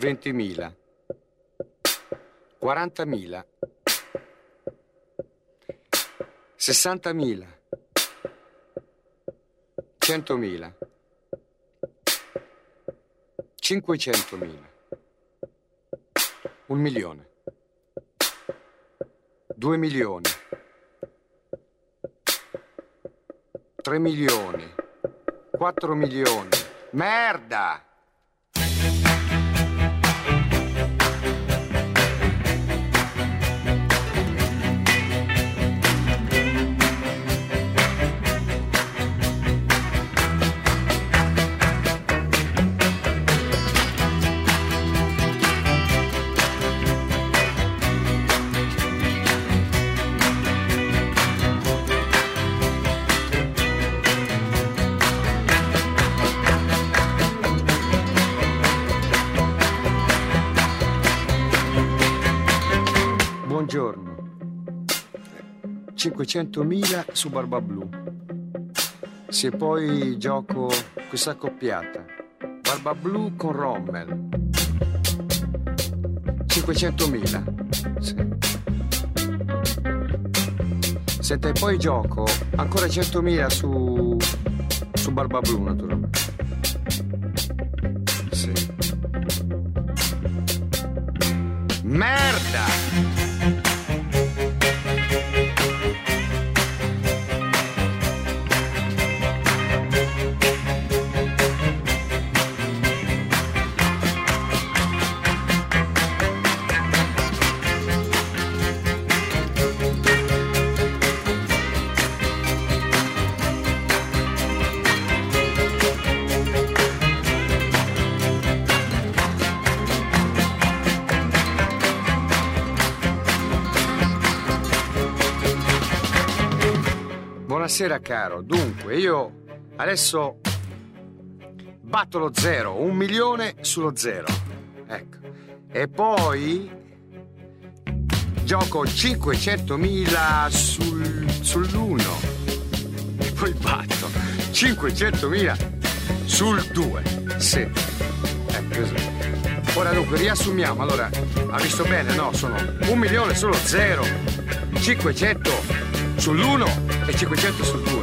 20.000, 40.000, 60.000, 100.000, 500.000, un milione, due milioni, tre milioni, quattro milioni. Merda! 500.000 su Barba Blu. Se poi gioco questa accoppiata. Barba Blu con Rommel. 500.000. Sì. Senta, e poi gioco ancora 100.000 su, su Barba Blu, naturalmente. Merda! Buonasera caro, dunque io adesso batto lo zero, un milione sullo zero, ecco, e poi gioco 500.000 sul, sull'uno, e poi batto 500.000 sul 2, sì, ecco così. Ora dunque riassumiamo, allora, ha visto bene, no? Sono un milione sullo zero, 500 sull'1 e 500 sul 2.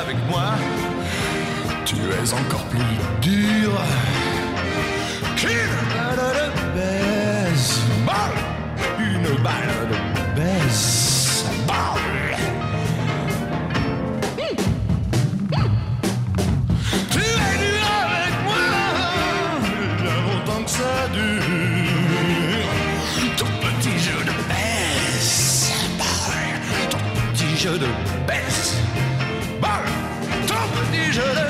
Avec moi. Tu es encore plus dur qu'une balle de baseball. Une balle de baseball. Tu es dur avec moi. Il y a longtemps que ça dure. Ton petit jeu de baseball. Ton petit jeu de baseball. Ton petit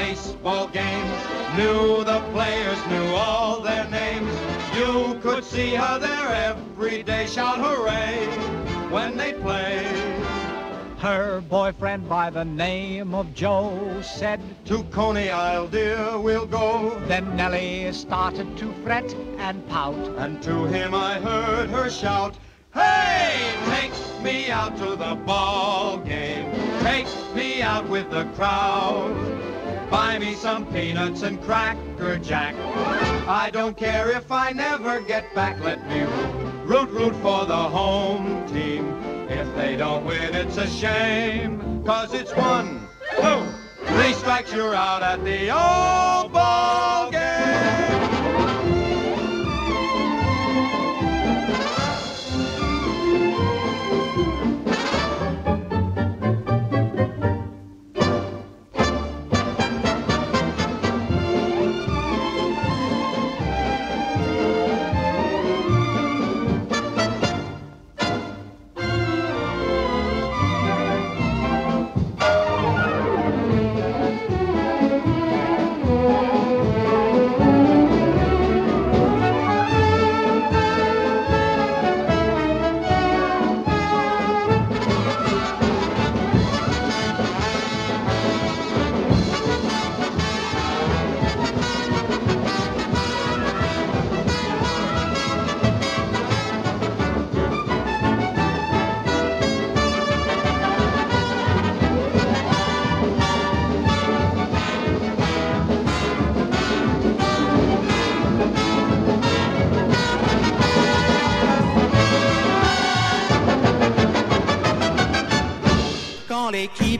baseball games, knew the players, knew all their names. You could see her there every day, shout hooray when they play. Her boyfriend by the name of Joe said, To Coney Isle, dear, we'll go. Then Nellie started to fret and pout, and to him I heard her shout, Hey, take me out to the ball game. Take me out with the crowd. Buy me some peanuts and cracker jack. I don't care if I never get back. Let me root, root, for the home team. If they don't win, it's a shame. Cause it's one, two, three strikes, you're out at the old ball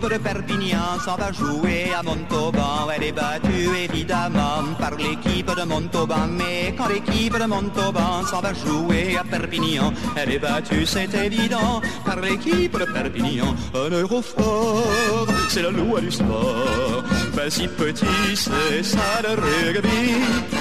l'équipe de Perpignan s'en va jouer à Montauban, elle est battue évidemment par l'équipe de Montauban. Mais quand l'équipe de Montauban s'en va jouer à Perpignan, elle est battue, c'est évident, par l'équipe de Perpignan. Un euro fort, c'est la loi du sport. Pas si petit, c'est ça le rugby.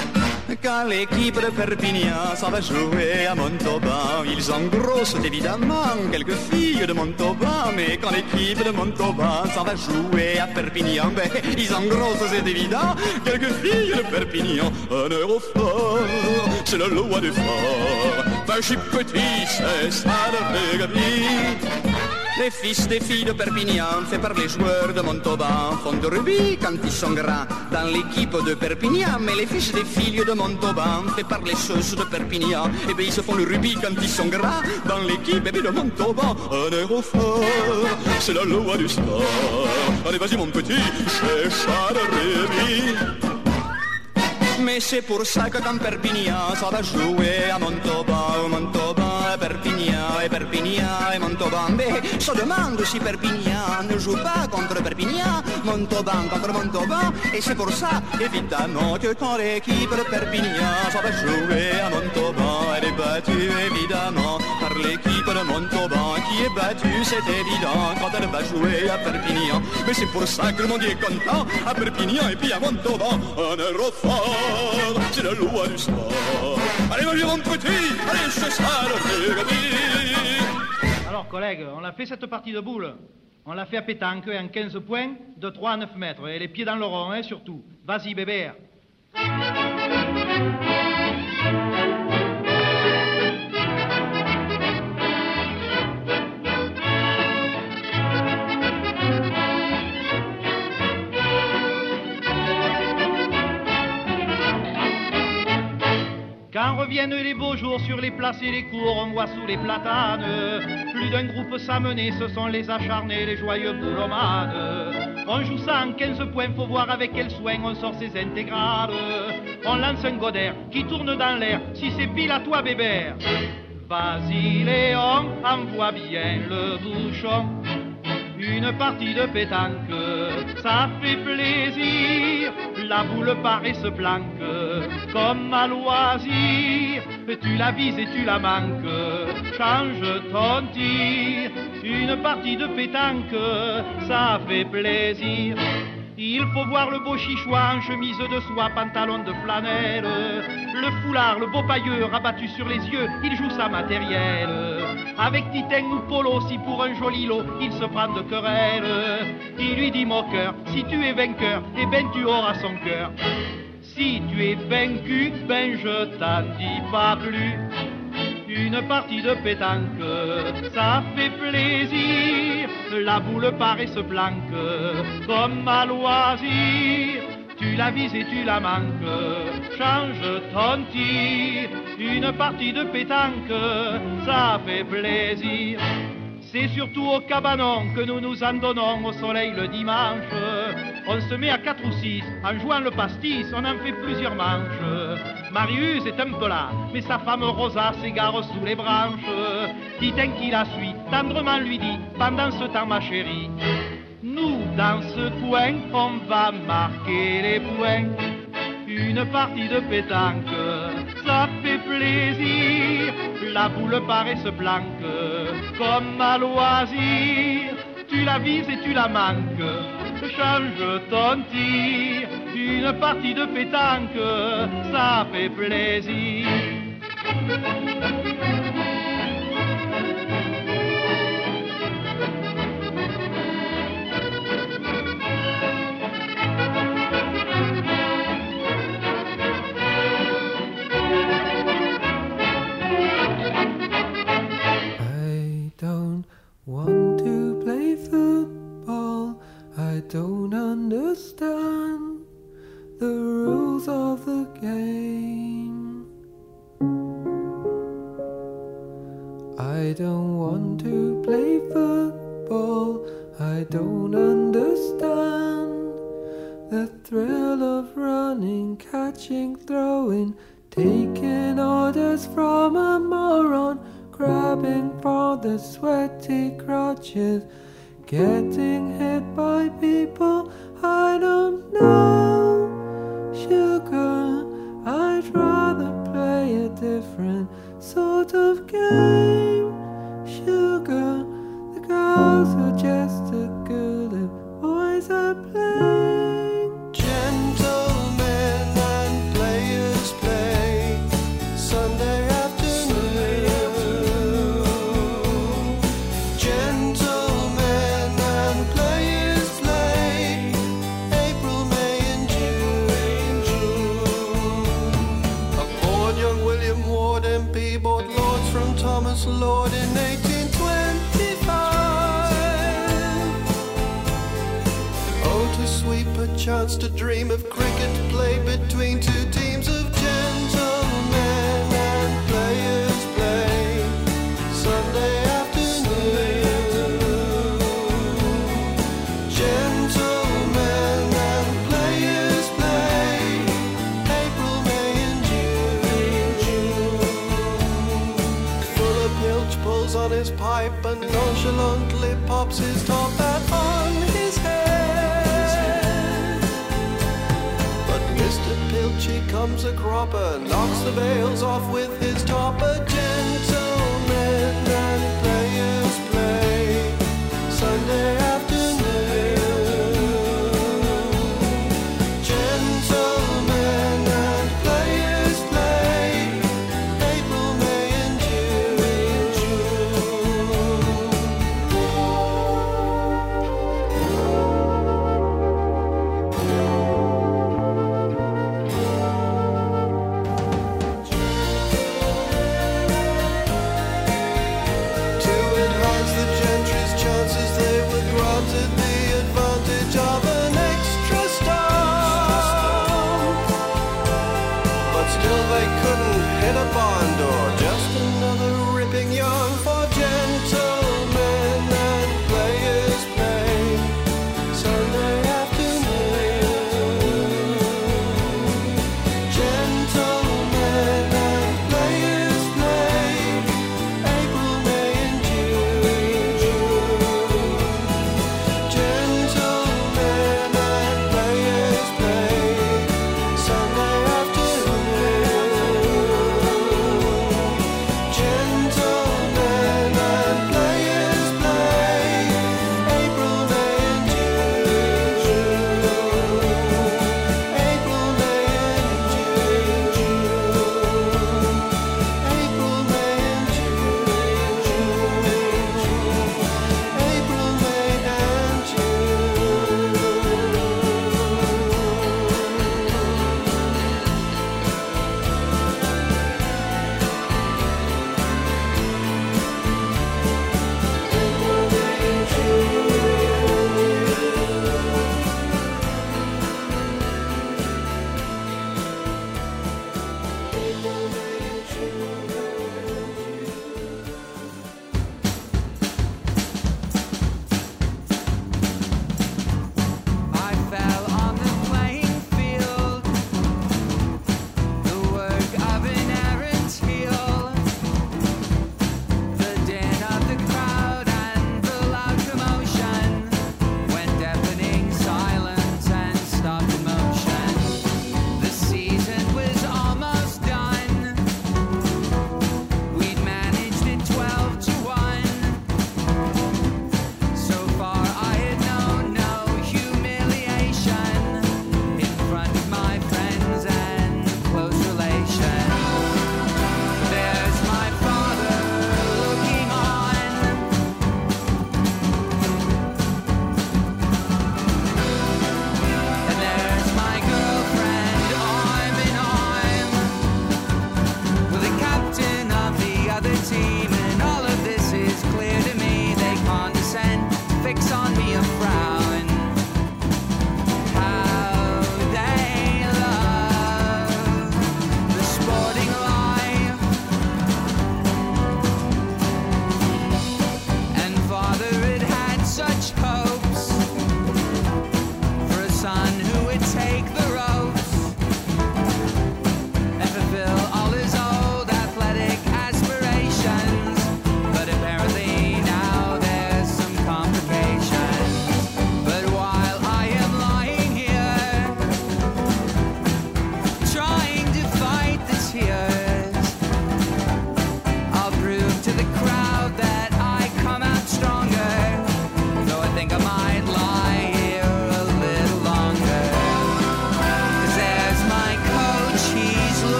Quand l'équipe de Perpignan s'en va jouer à Montauban, ils engrossent évidemment quelques filles de Montauban. Mais quand l'équipe de Montauban s'en va jouer à Perpignan, ben, ils engrossent, c'est évident, quelques filles de Perpignan. Un euro fort, c'est la loi du fort. Pas si petit, c'est ça le rugby. Les fils des filles de Perpignan, fait par les joueurs de Montauban, font de rugby quand ils sont grands dans l'équipe de Perpignan. Mais les fils des filles de Montauban, fait par les choses de Perpignan, et bien ils se font le rugby quand ils sont grands dans l'équipe eh de Montauban. Un euro fort, c'est la loi du sport. Allez, vas-y mon petit, le rugby. Mais c'est pour ça que quand Perpignan ça va jouer à Montauban, Montauban, à Perpignan, et Perpignan et Montauban. Mais je demande si Perpignan ne joue pas contre Perpignan, Montauban contre Montauban. Et c'est pour ça, évidemment, que quand l'équipe de Perpignan s'en va jouer à Montauban, elle est battue évidemment par l'équipe de Montauban qui est battue, c'est évident, quand elle va jouer à Perpignan. Mais c'est pour ça que le monde est content à Perpignan et puis à Montauban. Un aérophore, c'est la loi du sport. Allez, mon petit, allez, c'est ça le Alors, collègues, on a fait cette partie de boule. On l'a fait à pétanque en 15 points, de 3 à 9 mètres. Et les pieds dans le rond, hein, surtout. Vas-y, bébé. Quand reviennent les beaux jours sur les places et les cours, on voit sous les platanes plus d'un groupe s'amener, ce sont les acharnés, les joyeux boulomanes. On joue ça en 15 points, faut voir avec quel soin on sort ses intégrales. On lance un godère qui tourne dans l'air, si c'est pile à toi bébé. Vas-y Léon, envoie bien le bouchon. Une partie de pétanque, ça fait plaisir. La boule paraît se planque comme à loisir. Tu la vises et tu la manques. Change ton tir. Une partie de pétanque, ça fait plaisir. Il faut voir le beau chichois en chemise de soie, pantalon de flanelle. Le foulard, le beau pailleux rabattu sur les yeux, il joue sa matérielle. Avec Titeng ou Polo, si pour un joli lot, il se prend de querelle. Il lui dit moqueur, si tu es vainqueur, eh ben tu auras son cœur. Si tu es vaincu, ben je t'en dis pas plus. Une partie de pétanque, ça fait plaisir. La boule paraît se planque comme à loisir. Tu la vises et tu la manques, change ton tir. Une partie de pétanque, ça fait plaisir. C'est surtout au cabanon que nous nous en donnons au soleil le dimanche. On se met à quatre ou six, en jouant le pastis, on en fait plusieurs manches. Marius est un peu là, mais sa femme Rosa s'égare sous les branches. Titin qui la suit, tendrement lui dit, pendant ce temps ma chérie, nous dans ce coin, on va marquer les points. Une partie de pétanque, ça fait plaisir. La boule paraît se planque comme à loisir. Tu la vises et tu la manques. Change ton tir. Une partie de pétanque, ça fait plaisir. Knocks the veils off with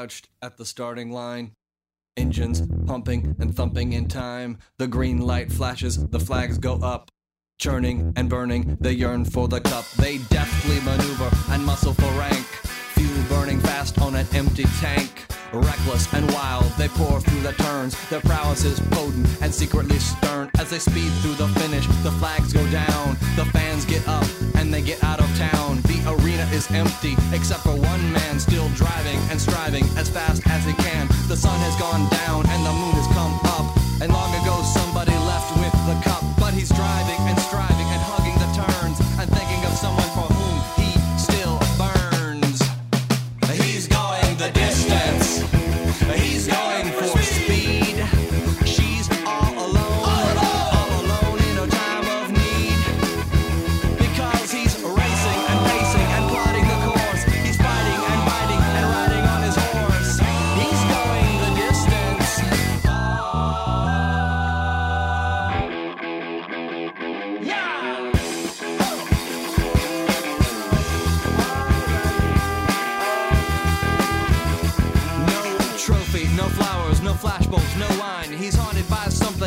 crouched at the starting line. Engines pumping and thumping in time. The green light flashes, the flags go up. Churning and burning, they yearn for the cup. They deftly maneuver and muscle for rank. Fuel burning fast on an empty tank. Reckless and wild, they pour through the turns. Their prowess is potent and secretly stern. As they speed through the finish, the flags go down. The fans get up and they get out of town. The arena is empty, except for one man still driving and striving as fast as he can. The sun has gone down and the moon has come up. And long ago, somebody left with the cup, but he's driving and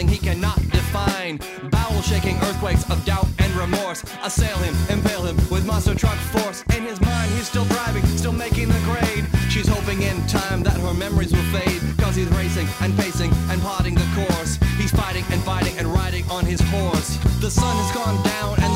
he cannot define. Bowel shaking earthquakes of doubt and remorse assail him, impale him with monster truck force. In his mind, he's still thriving, still making the grade. She's hoping in time that her memories will fade. Cause he's racing and pacing and plotting the course. He's fighting and fighting and riding on his horse. The sun has gone down and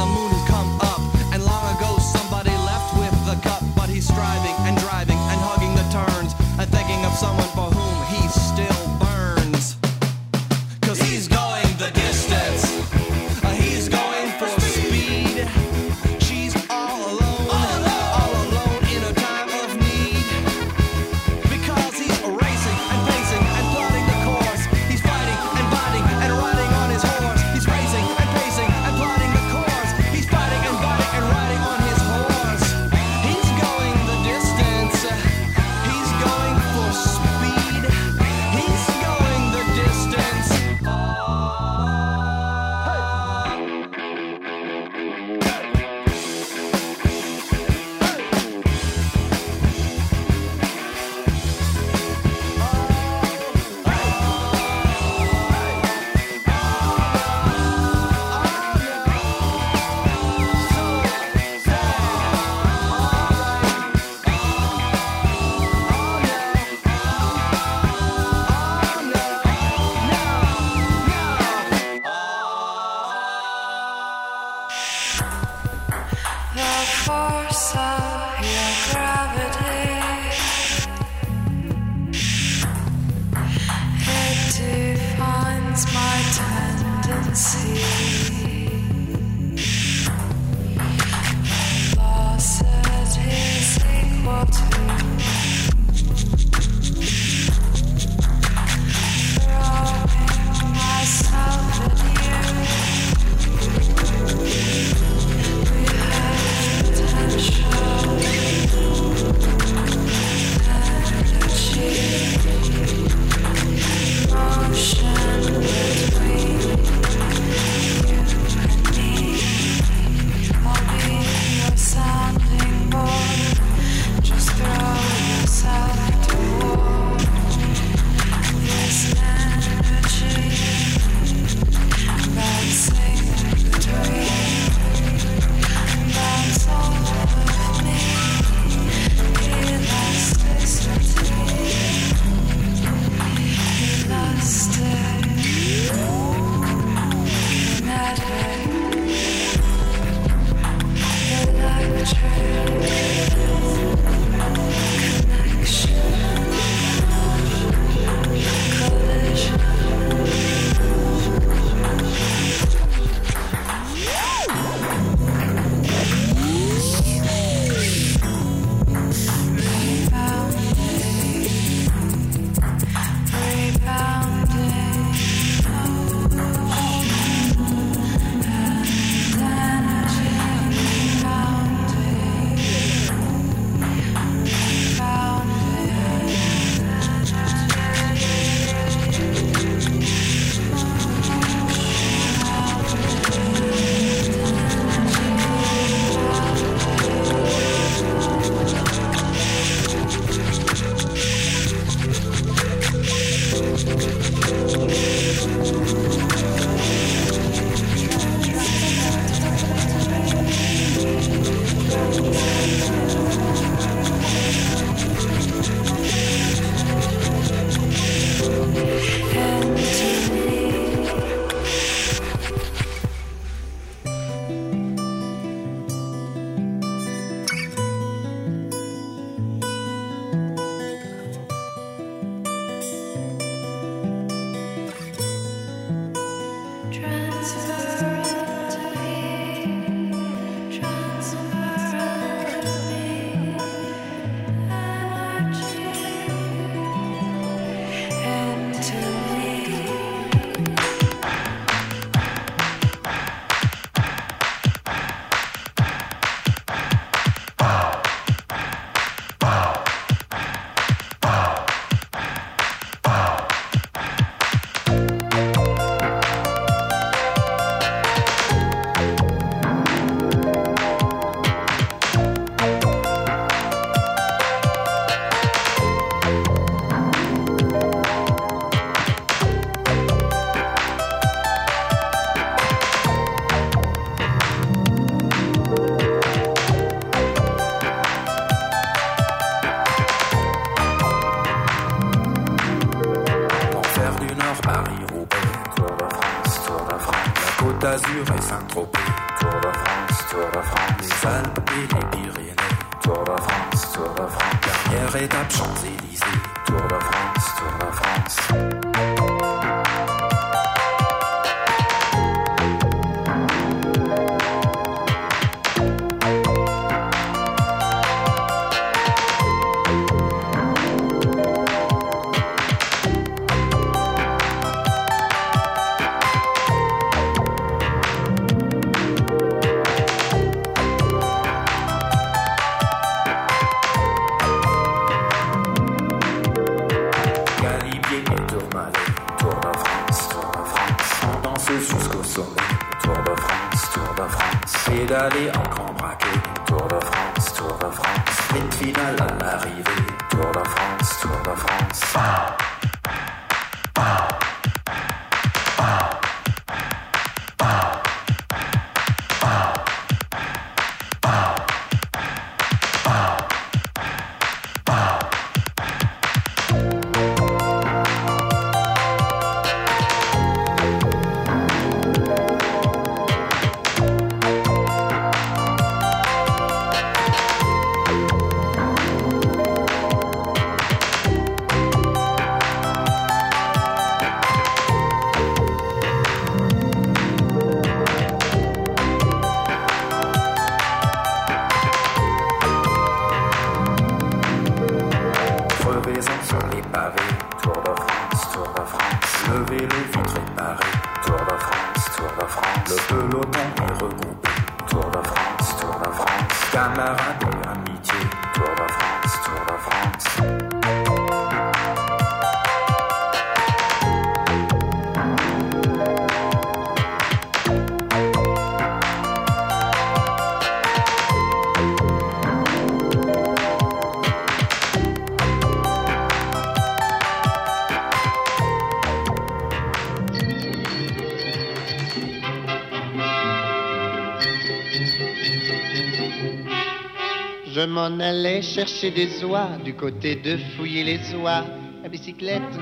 m'en allais chercher des oies du côté de fouiller les oies à bicyclette.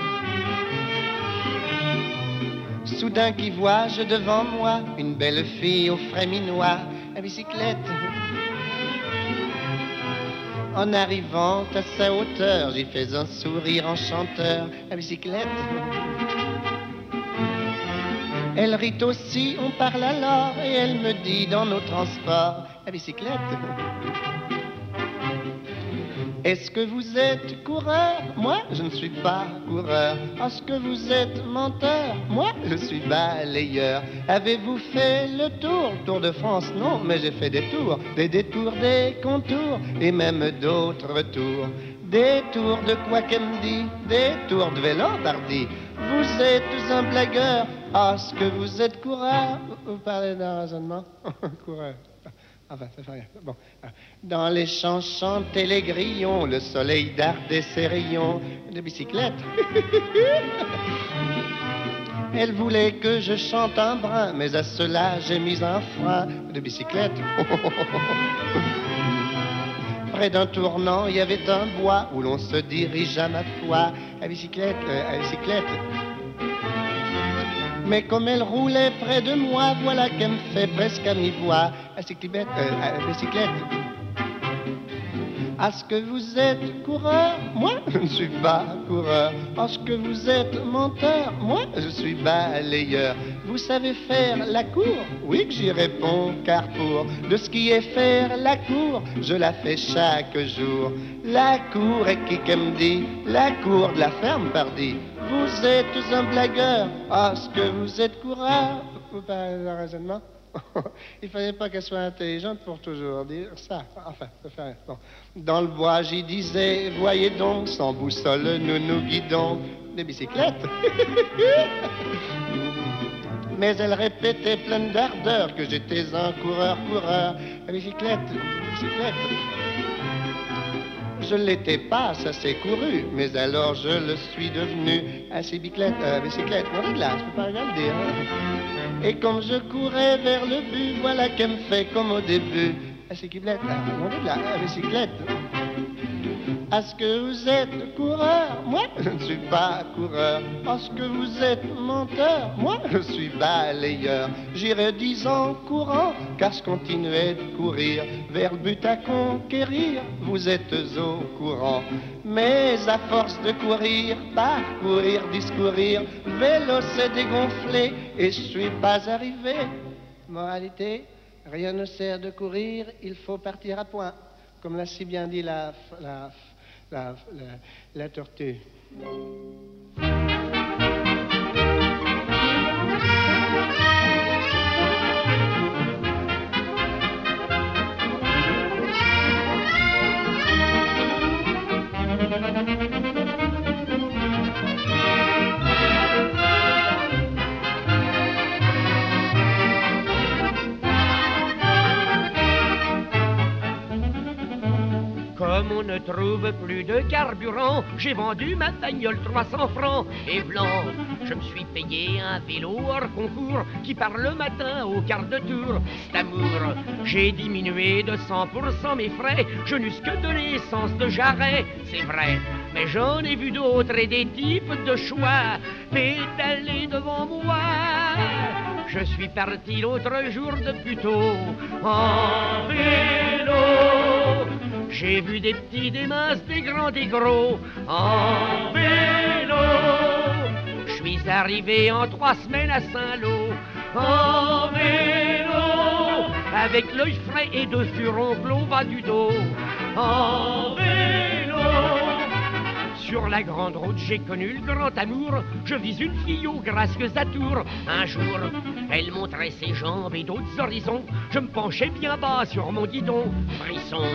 Soudain qui vois-je devant moi une belle fille au frais minois à bicyclette. En arrivant à sa hauteur, j'y fais un sourire enchanteur à bicyclette. Elle rit aussi, on parle alors, et elle me dit dans nos transports à bicyclette. Est-ce que vous êtes coureur? Moi, je ne suis pas coureur. Est-ce que vous êtes menteur? Moi, je suis balayeur. Avez-vous fait le tour? Tour de France Non, mais j'ai fait des tours, des détours, des contours, et même d'autres tours. Des tours de dit? Des tours de vélo. Vous êtes un blagueur. Est-ce que vous êtes coureur? Vous parlez d'un raisonnement? Coureur. Fait rien. Bon. Dans les champs chantaient les grillons, le soleil dardait ses rayons de bicyclette. Elle voulait que je chante un brin, mais à cela j'ai mis un frein de bicyclette. Près d'un tournant, il y avait un bois où l'on se dirige à ma foi à bicyclette, euh, à bicyclette. Mais comme elle roulait près de moi, voilà qu'elle me fait presque à mi-voix. À cyclette, euh, à bicyclette. Est-ce que vous êtes coureur Moi, je ne suis pas coureur. Est-ce que vous êtes menteur Moi, Vous savez faire la cour? Oui que j'y réponds, car pour de ce qui est faire la cour, je la fais chaque jour. La cour est qui qu'elle me dit La cour de la ferme, pardi. Vous êtes un blagueur. Est-ce que vous êtes coureur parlez d'un raisonnement Il fallait pas qu'elle soit intelligente pour toujours dire ça. Enfin, ça. Dans le bois, j'y disais, voyez donc, sans boussole, nous nous guidons. Des bicyclettes. Mais elle répétait pleine d'ardeur que j'étais un coureur-coureur. À bicyclette, bicyclette. Je l'étais pas, ça s'est couru, mais alors je le suis devenu. À bicyclette, euh, bicyclette, de là, je peux pas rien le dire. Et comme je courais vers le but, voilà qu'elle me fait comme au début. À bicyclette, de là, à bicyclette. À ce que vous êtes coureur Moi, je ne suis pas coureur. À ce que vous êtes menteur Moi, je suis balayeur. J'irai dix ans courant, car je continuais de courir vers le but à conquérir. Vous êtes au courant. Mais à force de courir, parcourir, discourir, vélo s'est dégonflé et je suis pas arrivé. Moralité, rien ne sert de courir, il faut partir à point. Comme l'a si bien dit la, la, la, la, la tortue. Comme on ne trouve plus de carburant, j'ai vendu ma bagnole 300 francs et blanc. Je me suis payé un vélo hors concours qui part le matin au quart de tour. C'est amour, j'ai diminué de 100% mes frais. Je n'eusse que de l'essence de jarret, c'est vrai. Mais j'en ai vu d'autres et des types de choix pétaler devant moi. Je suis parti l'autre jour de plus tôt en vélo. J'ai vu des petits, des minces, des grands, des gros en vélo. Je suis arrivé en trois semaines à Saint-Lô en vélo. Avec l'œil frais et deux furoncles au bas du dos en vélo. Sur la grande route, j'ai connu le grand amour. Je vis une fille aux gracieuses atours. Un jour, elle montrait ses jambes et d'autres horizons. Je me penchais bien bas sur mon guidon. Frisson,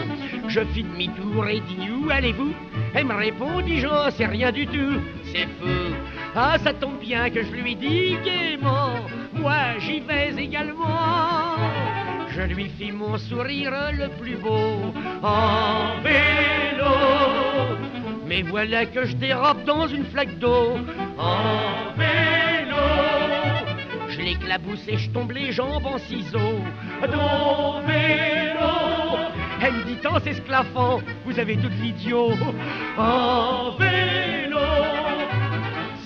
je fis demi-tour et dis où allez-vous? Elle me répondit, j'en sais rien du tout. C'est fou. Ah, ça tombe bien que je lui dis gaiement. Moi, j'y vais également. Je lui fis mon sourire le plus beau en vélo. Mais voilà que je dérobe dans une flaque d'eau en vélo. Je l'éclabousse et je tombe les jambes en ciseaux dans vélo. Elle me dit en s'esclaffant, vous avez tout l'idiot en vélo.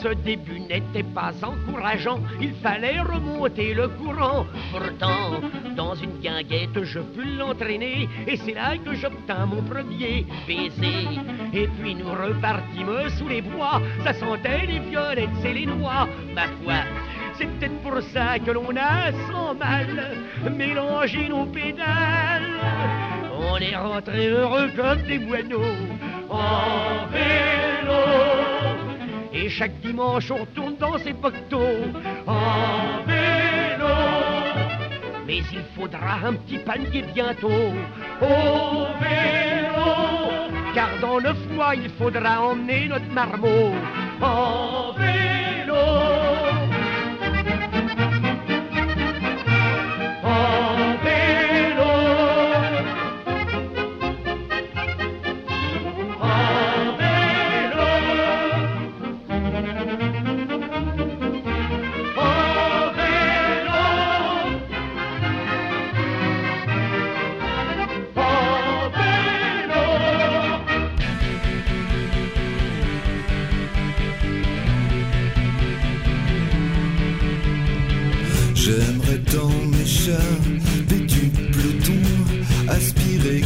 Ce début n'était pas encourageant, il fallait remonter le courant. Pourtant, dans une guinguette, je pus l'entraîner, et c'est là que j'obtins mon premier baiser. Et puis nous repartîmes sous les bois, ça sentait les violettes et les noix, ma foi. C'est peut-être pour ça que l'on a sans mal mélangé nos pédales. On est rentré heureux comme des moineaux en vélo. Et chaque dimanche on retourne dans ses pactos en vélo. Mais il faudra un petit panier bientôt au vélo. Car dans neuf mois il faudra emmener notre marmot en vélo. Tant mes chats vêtus peloton aspirer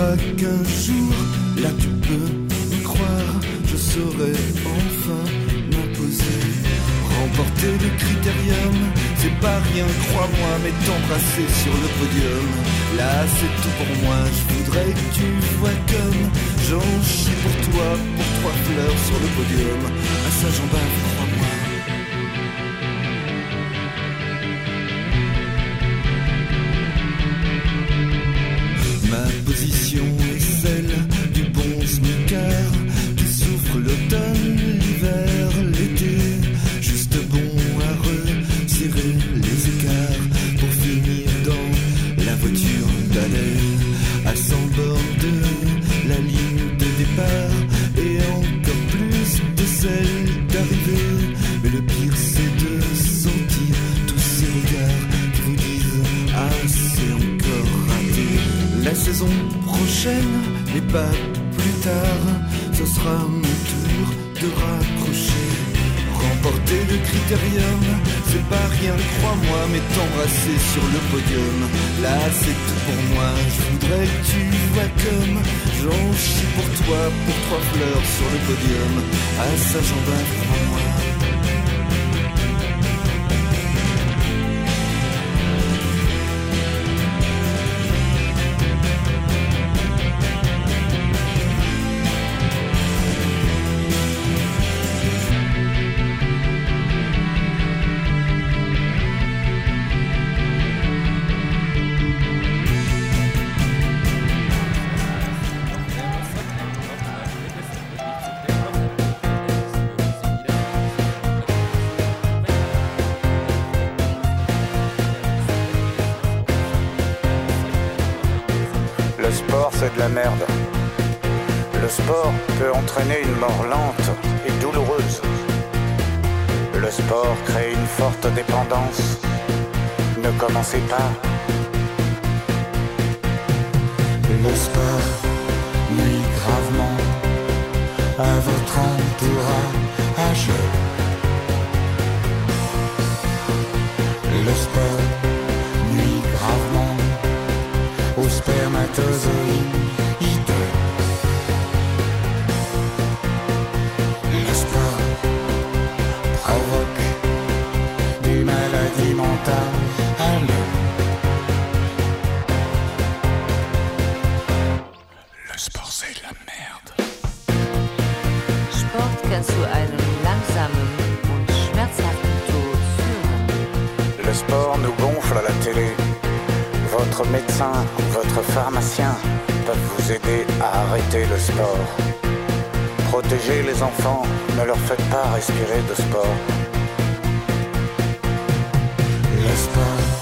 Qu'un jour, là tu peux y croire, je saurai enfin m'imposer. Remporter le critérium, c'est pas rien, crois-moi, mais t'embrasser sur le podium. Là c'est tout pour moi, je voudrais que tu vois comme j'en chie pour toi, pour trois fleurs sur le podium. À ça j'en bave, Le sport, c'est de la merde. Le sport peut entraîner une mort lente et douloureuse. Le sport crée une forte dépendance. Ne commencez pas. Le sport nuit gravement à votre entourage. Le sport Le sport provoque des maladies mentales. Le sport, c'est de la merde. Sport kann zu einem langsamen und schmerzhaften Tod führen. Le sport nous gonfle à la télé. Votre médecin, aider à arrêter le sport. Protégez les enfants, ne leur faites pas respirer de sport. Le sport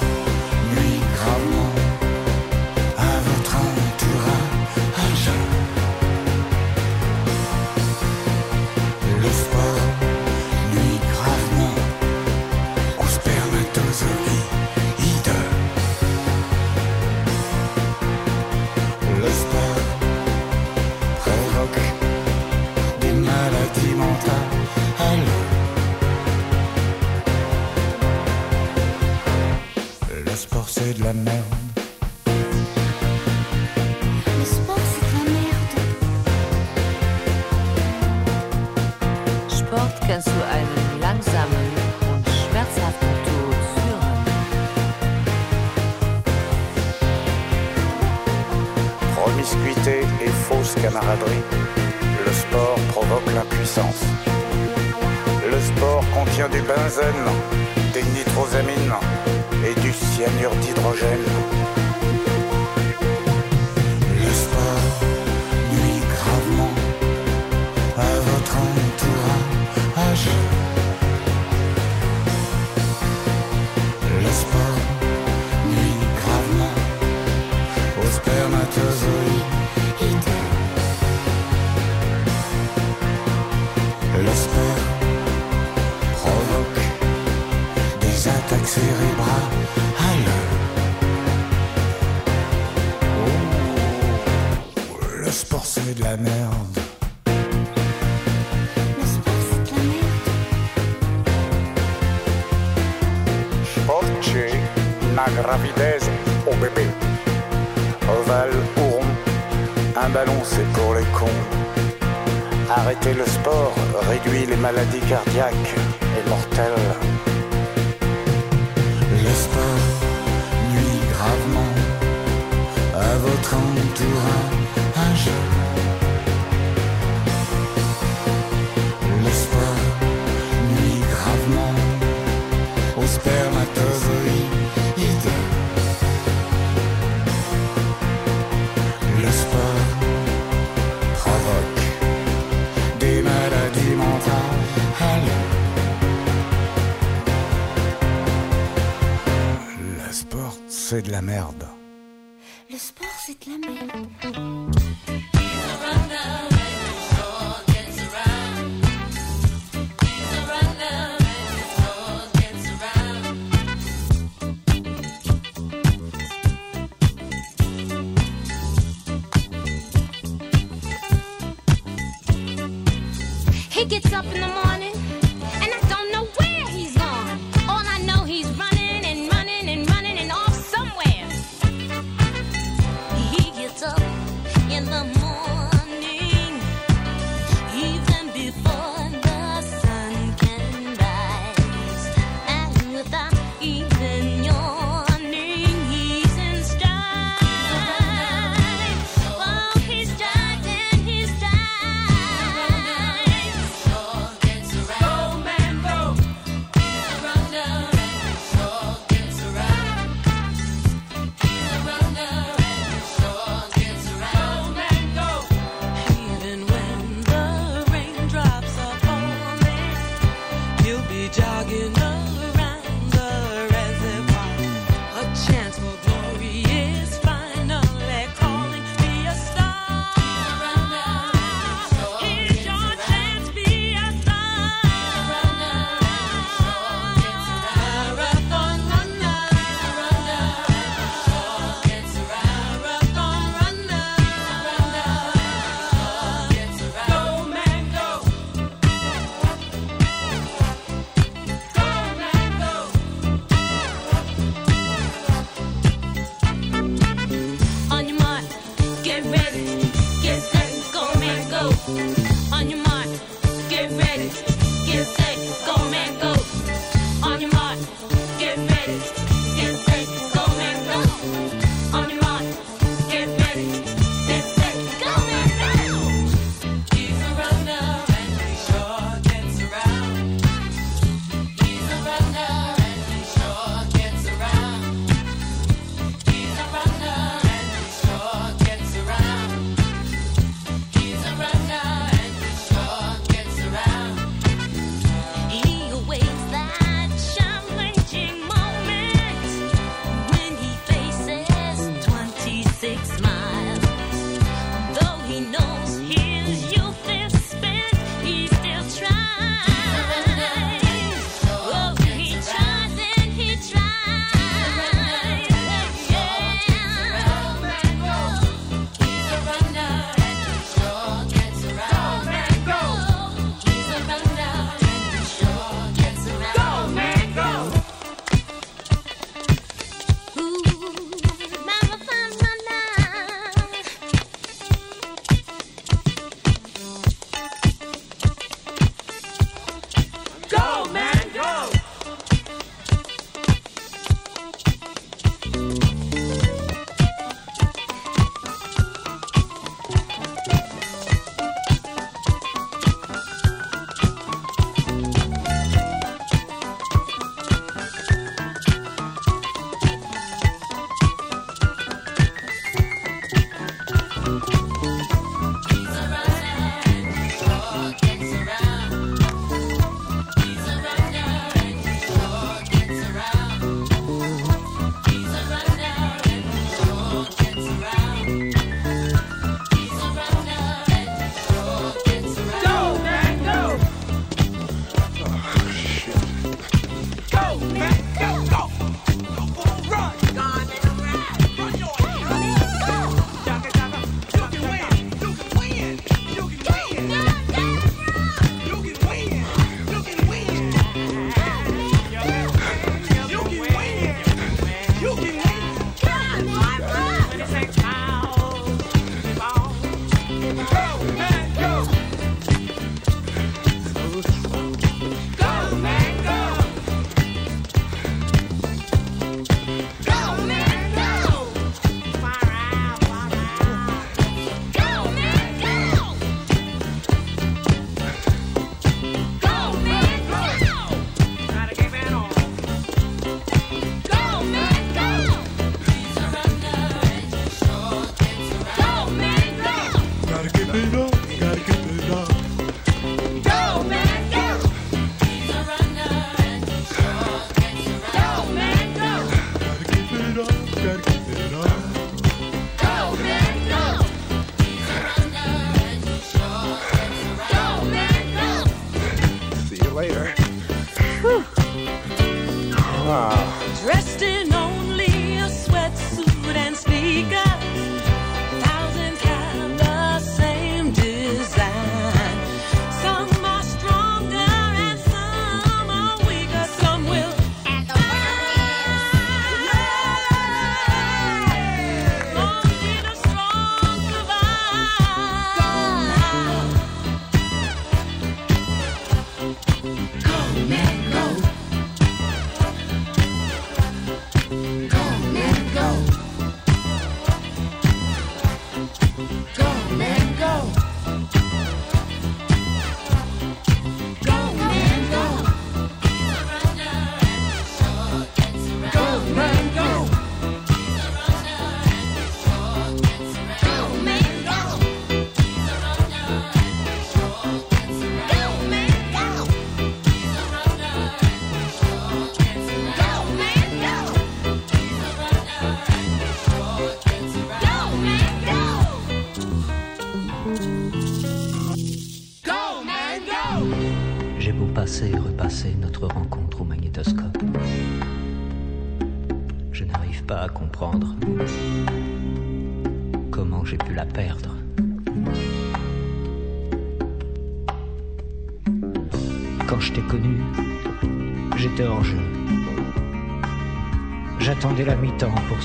Promiscuité et fausse camaraderie. Le sport provoque l'impuissance. Le sport contient du benzène, des nitrosamines et du cyanure d'hydrogène. Au bébé. Ovale ou rond, un ballon c'est pour les cons. Arrêter le sport réduit les maladies cardiaques et mortelles. Le nuit gravement à votre entourage. c'est de la merde. Le sport, c'est de la merde. He gets up in the morning.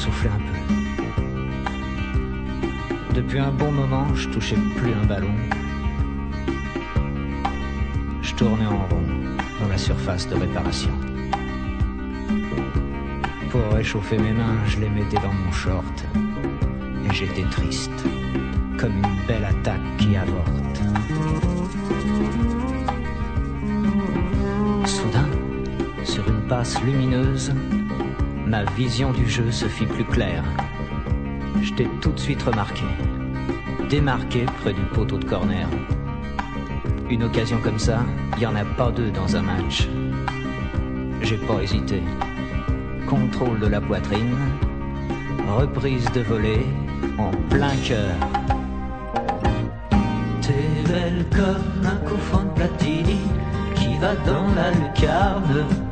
Souffler un peu. Depuis un bon moment, je touchais plus un ballon. Je tournais en rond dans la surface de réparation. Pour réchauffer mes mains, je les mettais dans mon short. Et j'étais triste, comme une belle attaque qui avorte. Soudain, sur une passe lumineuse, ma vision du jeu se fit plus claire. Je t'ai tout de suite remarqué, démarqué près du poteau de corner. Une occasion comme ça, il n'y en a pas deux dans un match. J'ai pas hésité. Contrôle de la poitrine, reprise de volée en plein cœur. T'es belle comme un coup de qui va dans la lucarne.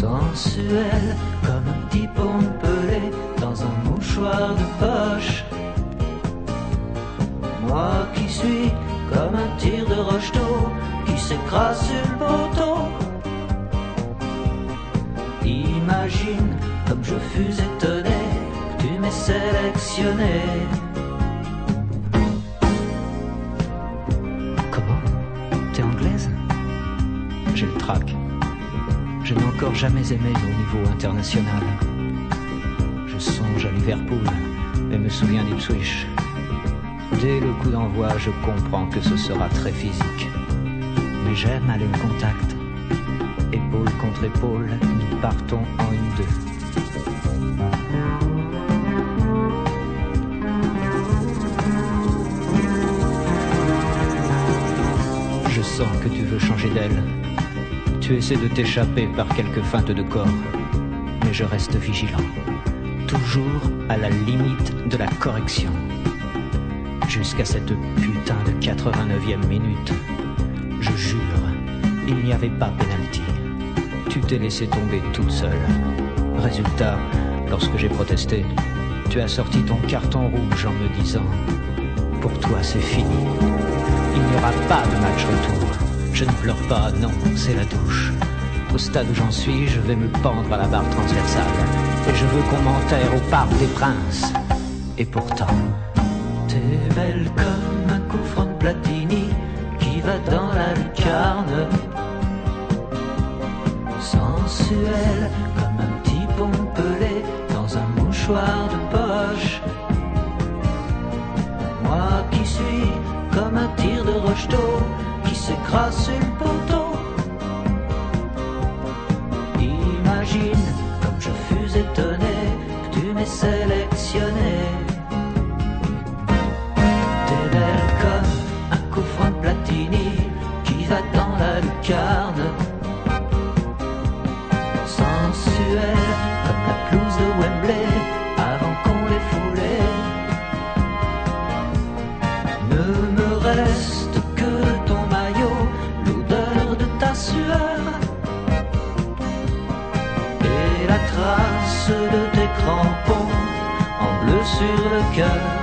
Sensuelle comme un petit pelé dans un mouchoir de poche. Moi qui suis comme un tir de rocheteau qui s'écrase sur le poteau. Imagine comme je fus étonné que tu m'aies sélectionné. Jamais aimé au niveau international. Je songe à Liverpool et me souviens d'Ipswich. Dès le coup d'envoi, je comprends que ce sera très physique. Mais j'aime aller au contact. Épaule contre épaule, nous partons en une deux. Je sens que tu veux changer d'elle. Tu essaies de t'échapper par quelques feintes de corps. Mais je reste vigilant. Toujours à la limite de la correction. Jusqu'à cette putain de 89e minute. Je jure, il n'y avait pas pénalty. Tu t'es laissé tomber toute seule. Résultat, lorsque j'ai protesté, tu as sorti ton carton rouge en me disant Pour toi, c'est fini. Il n'y aura pas de match retour. Je ne pleure pas, non, c'est la douche. Au stade où j'en suis, je vais me pendre à la barre transversale. Et je veux qu'on m'enterre au parc des princes. Et pourtant, t'es belle comme un coup franc de Platini qui va dans la lucarne. Sensuelle comme un petit pompelé dans un mouchoir de poche. Moi qui suis comme un tir de rocheteau s'écrase sur le poteau. Imagine comme je fus étonné que tu m'aies sélectionné. T'es belle comme un coup franc Platini qui va dans la lucarne. Et